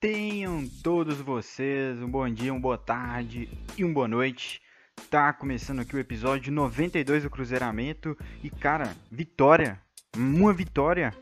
Tenham todos vocês um bom dia, uma boa tarde e uma boa noite. Tá começando aqui o episódio 92 do Cruzeiramento e cara, vitória, uma vitória.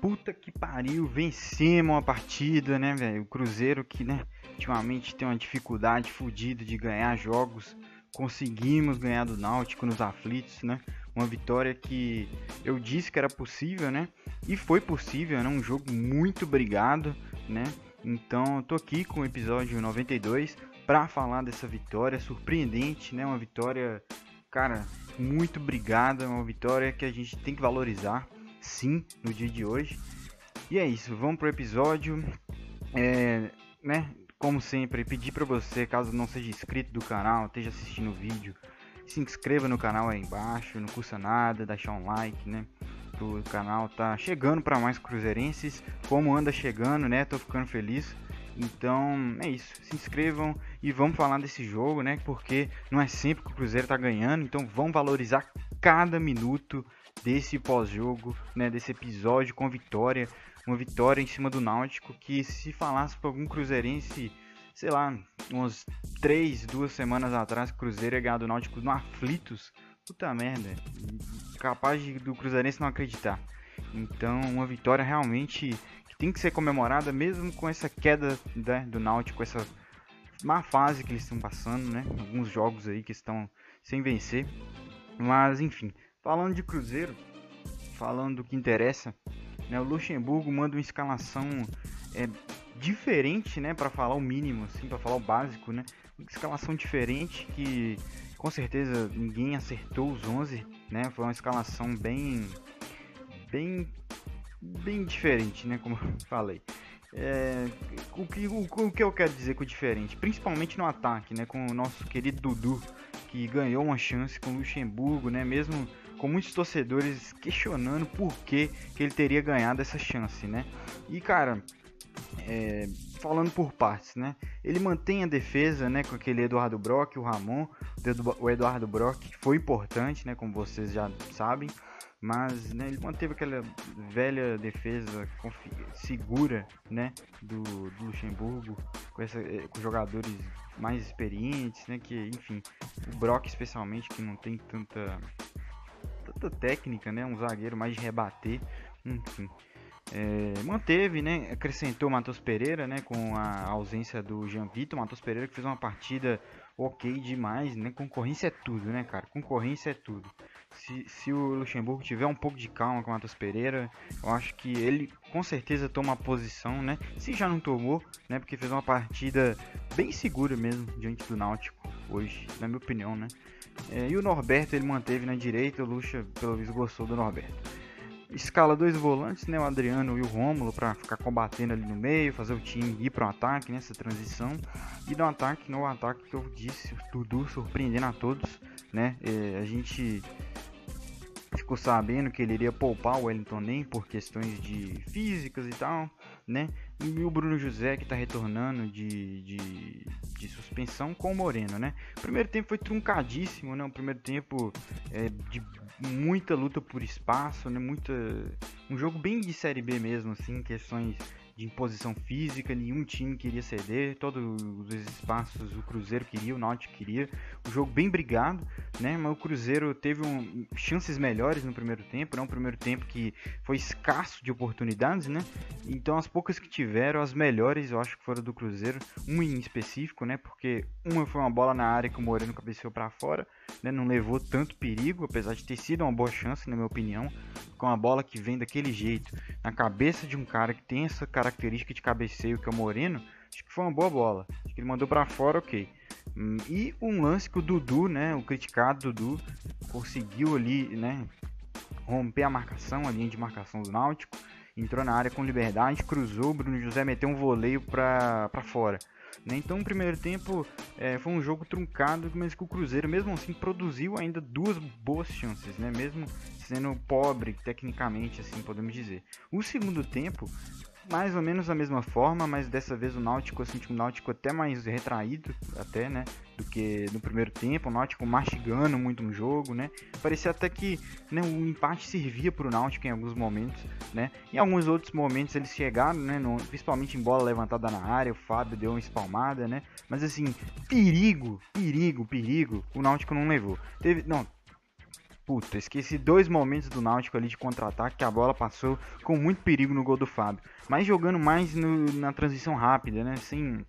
Puta que pariu, vencemos a partida, né, velho? O Cruzeiro que, né, ultimamente tem uma dificuldade fodida de ganhar jogos. Conseguimos ganhar do Náutico nos aflitos, né? Uma vitória que eu disse que era possível, né? E foi possível, né? Um jogo muito brigado, né? Então, eu tô aqui com o episódio 92 para falar dessa vitória surpreendente, né? Uma vitória, cara, muito obrigada, uma vitória que a gente tem que valorizar, sim, no dia de hoje. E é isso, vamos pro episódio. É, né? Como sempre, pedir para você, caso não seja inscrito do canal, esteja assistindo o vídeo, se inscreva no canal aí embaixo, não custa nada, deixar um like, né? O canal tá chegando para mais cruzeirenses, como anda chegando, né? Tô ficando feliz. Então é isso, se inscrevam e vamos falar desse jogo, né? Porque não é sempre que o Cruzeiro tá ganhando, então vamos valorizar cada minuto desse pós-jogo, né? Desse episódio com vitória, uma vitória em cima do Náutico que se falasse para algum cruzeirense, sei lá, umas três, duas semanas atrás, Cruzeiro ia ganhar do Náutico no aflitos, puta merda, capaz de, do Cruzeirense não acreditar. Então, uma vitória realmente tem que ser comemorada, mesmo com essa queda né, do Náutico, essa má fase que eles estão passando, né? Alguns jogos aí que estão sem vencer. Mas, enfim, falando de Cruzeiro, falando do que interessa, né? O Luxemburgo manda uma escalação é, diferente, né? Para falar o mínimo, assim, para falar o básico, né? Escalação diferente que com certeza ninguém acertou os 11, né? Foi uma escalação bem bem bem diferente, né, como eu falei. É, o, que, o, o, que eu quero dizer com diferente, principalmente no ataque, né, com o nosso querido Dudu, que ganhou uma chance com o Luxemburgo, né, mesmo com muitos torcedores questionando por que, que ele teria ganhado essa chance, né. E cara, é, falando por partes, né? Ele mantém a defesa, né, com aquele Eduardo Brock, o Ramon, o Eduardo Brock foi importante, né, como vocês já sabem, mas né, ele manteve aquela velha defesa segura, né, do, do Luxemburgo, com, essa, eh, com jogadores mais experientes, né, que enfim, o Brock especialmente que não tem tanta tanta técnica, né, um zagueiro mais de rebater, enfim. É, manteve, né? Acrescentou o Matheus Pereira, né? Com a ausência do Jean Vitor. Matheus Pereira que fez uma partida ok demais, né? Concorrência é tudo, né, cara? Concorrência é tudo. Se, se o Luxemburgo tiver um pouco de calma com o Matheus Pereira, eu acho que ele com certeza toma a posição, né? Se já não tomou, né? Porque fez uma partida bem segura mesmo diante do Náutico hoje, na minha opinião, né? É, e o Norberto ele manteve na direita, o Luxa pelo visto gostou do Norberto escala dois volantes, né, o Adriano e o Rômulo, para ficar combatendo ali no meio, fazer o time ir para o ataque nessa transição. E no ataque, no ataque que eu disse, Dudu surpreendendo a todos, né? É, a gente ficou sabendo que ele iria poupar o Wellington nem por questões de físicas e tal, né? E o Bruno José que está retornando de, de, de, suspensão com o Moreno, né? O primeiro tempo foi truncadíssimo, né? O primeiro tempo é, de muita luta por espaço, né? Muita um jogo bem de série B mesmo, assim, questões de imposição física, nenhum time queria ceder, todos os espaços o Cruzeiro queria, o Náutico queria, o jogo bem brigado, né? Mas o Cruzeiro teve um, chances melhores no primeiro tempo, né? Um primeiro tempo que foi escasso de oportunidades, né? Então as poucas que tiveram, as melhores, eu acho que foram do Cruzeiro, uma em específico, né? Porque uma foi uma bola na área que o Moreno cabeceou para fora, né? Não levou tanto perigo, apesar de ter sido uma boa chance, na minha opinião, com a bola que vem daquele jeito na cabeça de um cara que tem essa característica de cabeceio que é o Moreno, acho que foi uma boa bola. Acho que ele mandou para fora, ok. Hum, e um lance que o Dudu, né, o criticado Dudu, conseguiu ali, né, romper a marcação, a linha de marcação do Náutico, entrou na área com liberdade, cruzou, o Bruno José meteu um voleio para fora. Né? Então, o primeiro tempo é, foi um jogo truncado, mas que o Cruzeiro, mesmo assim, produziu ainda duas boas chances, né? mesmo sendo pobre tecnicamente, assim podemos dizer. O segundo tempo mais ou menos da mesma forma, mas dessa vez o Náutico, eu senti um Náutico até mais retraído, até, né, do que no primeiro tempo, o Náutico mastigando muito no jogo, né, parecia até que, né, o empate servia para o Náutico em alguns momentos, né, em alguns outros momentos eles chegaram, né, no, principalmente em bola levantada na área, o Fábio deu uma espalmada, né, mas assim, perigo, perigo, perigo, o Náutico não levou. Teve, não, Puta, esqueci dois momentos do Náutico ali de contra-ataque que a bola passou com muito perigo no gol do Fábio. Mas jogando mais no, na transição rápida, né? Sem,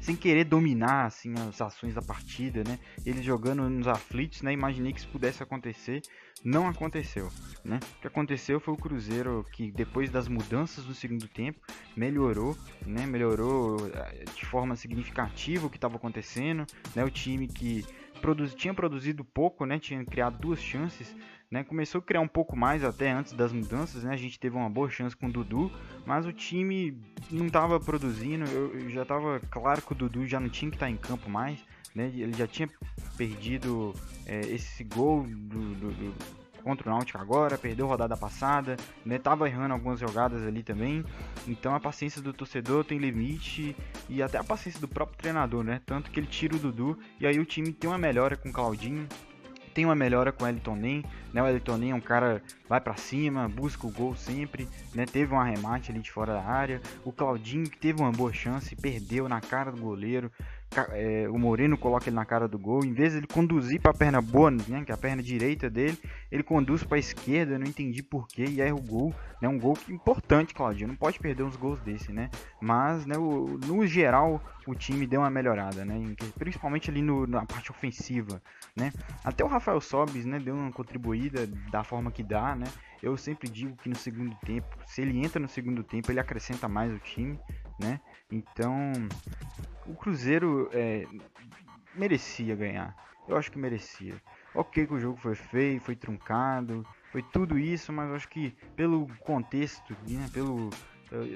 sem querer dominar assim, as ações da partida, né? Ele jogando nos aflitos, né? Imaginei que isso pudesse acontecer. Não aconteceu, né? O que aconteceu foi o Cruzeiro que depois das mudanças no segundo tempo melhorou, né? Melhorou eh, de forma significativa o que estava acontecendo, né? O time que produz, tinha produzido pouco, né? Tinha criado duas chances, né? Começou a criar um pouco mais até antes das mudanças, né? A gente teve uma boa chance com o Dudu, mas o time não estava produzindo. Eu, eu já estava claro que o Dudu já não tinha que estar tá em campo mais, né? Ele já tinha perdido é, esse gol do, do, do contra o Náutico agora, perdeu rodada passada, né? Tava errando algumas jogadas ali também. Então a paciência do torcedor tem limite e até a paciência do próprio treinador, né? Tanto que ele tira o Dudu e aí o time tem uma melhora com o Claudinho, tem uma melhora com o Elton Nem, né? O Elton Nem é um cara vai para cima, busca o gol sempre, né? Teve um arremate ali de fora da área. O Claudinho que teve uma boa chance, perdeu na cara do goleiro é, o Moreno coloca ele na cara do gol, em vez de ele conduzir para a perna boa, né, que é a perna direita dele, ele conduz para a esquerda, não entendi porquê, e erra o gol, né, um gol importante, Claudinho, não pode perder uns gols desse, né, mas, né, o, no geral, o time deu uma melhorada, né, principalmente ali no, na parte ofensiva, né, até o Rafael Sobis, né, deu uma contribuída da forma que dá, né, eu sempre digo que no segundo tempo, se ele entra no segundo tempo, ele acrescenta mais o time, né? Então, o Cruzeiro é, merecia ganhar. Eu acho que merecia. Ok que o jogo foi feio, foi truncado, foi tudo isso, mas eu acho que pelo contexto, né, pelo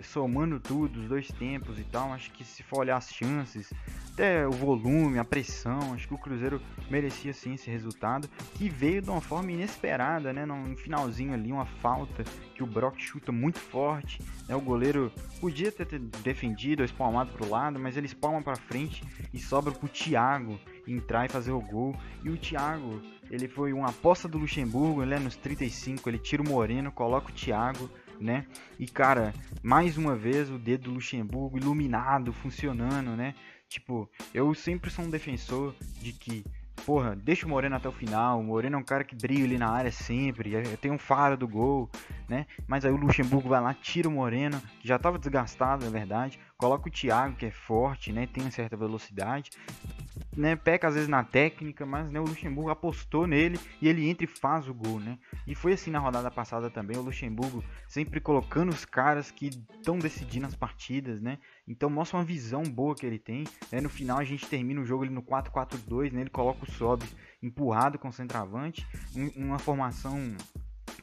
somando tudo, os dois tempos e tal, acho que se for olhar as chances, até o volume, a pressão, acho que o Cruzeiro merecia sim esse resultado, que veio de uma forma inesperada, né, no finalzinho ali, uma falta que o Brock chuta muito forte, né, o goleiro podia ter defendido, espalmado para o lado, mas ele espalma para frente e sobra para o Thiago entrar e fazer o gol, e o Thiago, ele foi uma aposta do Luxemburgo, né, nos 35, ele tira o Moreno, coloca o Thiago, né? E cara, mais uma vez o dedo do Luxemburgo iluminado, funcionando, né? Tipo, eu sempre sou um defensor de que, porra, deixa o Moreno até o final. O Moreno é um cara que brilha ali na área sempre, é, tem um faro do gol, né? Mas aí o Luxemburgo vai lá, tira o Moreno, que já estava desgastado, na verdade, coloca o Thiago, que é forte, né? Tem uma certa velocidade, né, peca às vezes na técnica, mas né, o Luxemburgo apostou nele e ele entra e faz o gol, né? E foi assim na rodada passada também, o Luxemburgo sempre colocando os caras que estão decidindo as partidas, né? Então mostra uma visão boa que ele tem. Né? No final a gente termina o jogo ele no 4-4-2, né? Ele coloca o Sobs empurrado com o centroavante, uma formação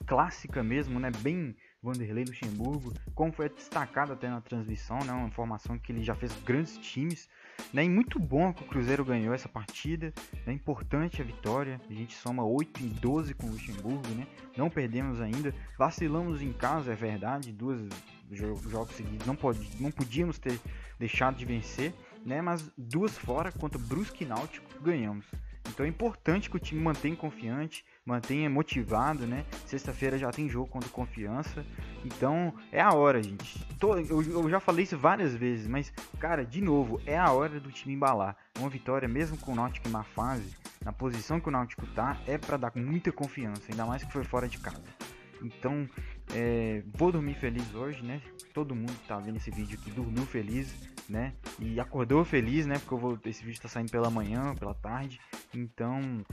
clássica mesmo, né? Bem Vanderlei Luxemburgo, como foi destacado até na transmissão, né? Uma formação que ele já fez grandes times, né? E muito bom que o Cruzeiro ganhou essa partida. É né? importante a vitória. A gente soma 8 em 12 com o Luxemburgo, né? Não perdemos ainda. Vacilamos em casa, é verdade. Duas jogos seguidos não, pode, não podíamos ter deixado de vencer, né? Mas duas fora contra Brusque e Náutico ganhamos. Então é importante que o time mantenha confiante, mantenha motivado, né? Sexta-feira já tem jogo contra confiança. Então é a hora, gente. eu, já falei isso várias vezes, mas, cara, de novo, é a hora do time embalar. Uma vitória, mesmo com o Náutico na fase, na posição que o Náutico tá, é para dar muita confiança, ainda mais que foi fora de casa. Então, é, vou dormir feliz hoje, né? Todo mundo que tá vendo esse vídeo aqui dormiu feliz, né? E acordou feliz, né? Porque vou, esse vídeo tá saindo pela manhã, pela tarde. Então,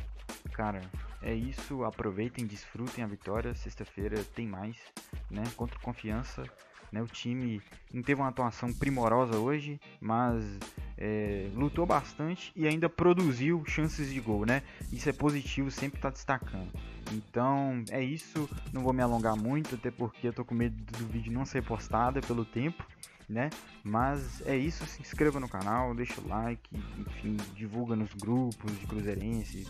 cara, é isso. Aproveitem, desfrutem a vitória. Sexta-feira tem mais, né? Contra confiança. Né? O time não teve uma atuação primorosa hoje, mas é, lutou bastante e ainda produziu chances de gol, né? Isso é positivo, sempre está destacando. Então é isso. Não vou me alongar muito, até porque eu tô com medo do vídeo não ser postado pelo tempo né? Mas é isso, se inscreva no canal, deixa o like, enfim, divulga nos grupos de cruzeirense,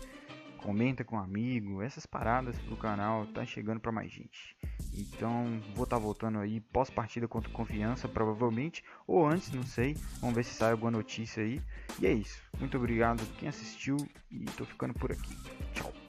comenta com um amigo, essas paradas pro canal tá chegando para mais gente. Então vou estar tá voltando aí pós-partida contra Confiança, provavelmente, ou antes, não sei. Vamos ver se sai alguma notícia aí. E é isso. Muito obrigado quem assistiu e tô ficando por aqui. Tchau.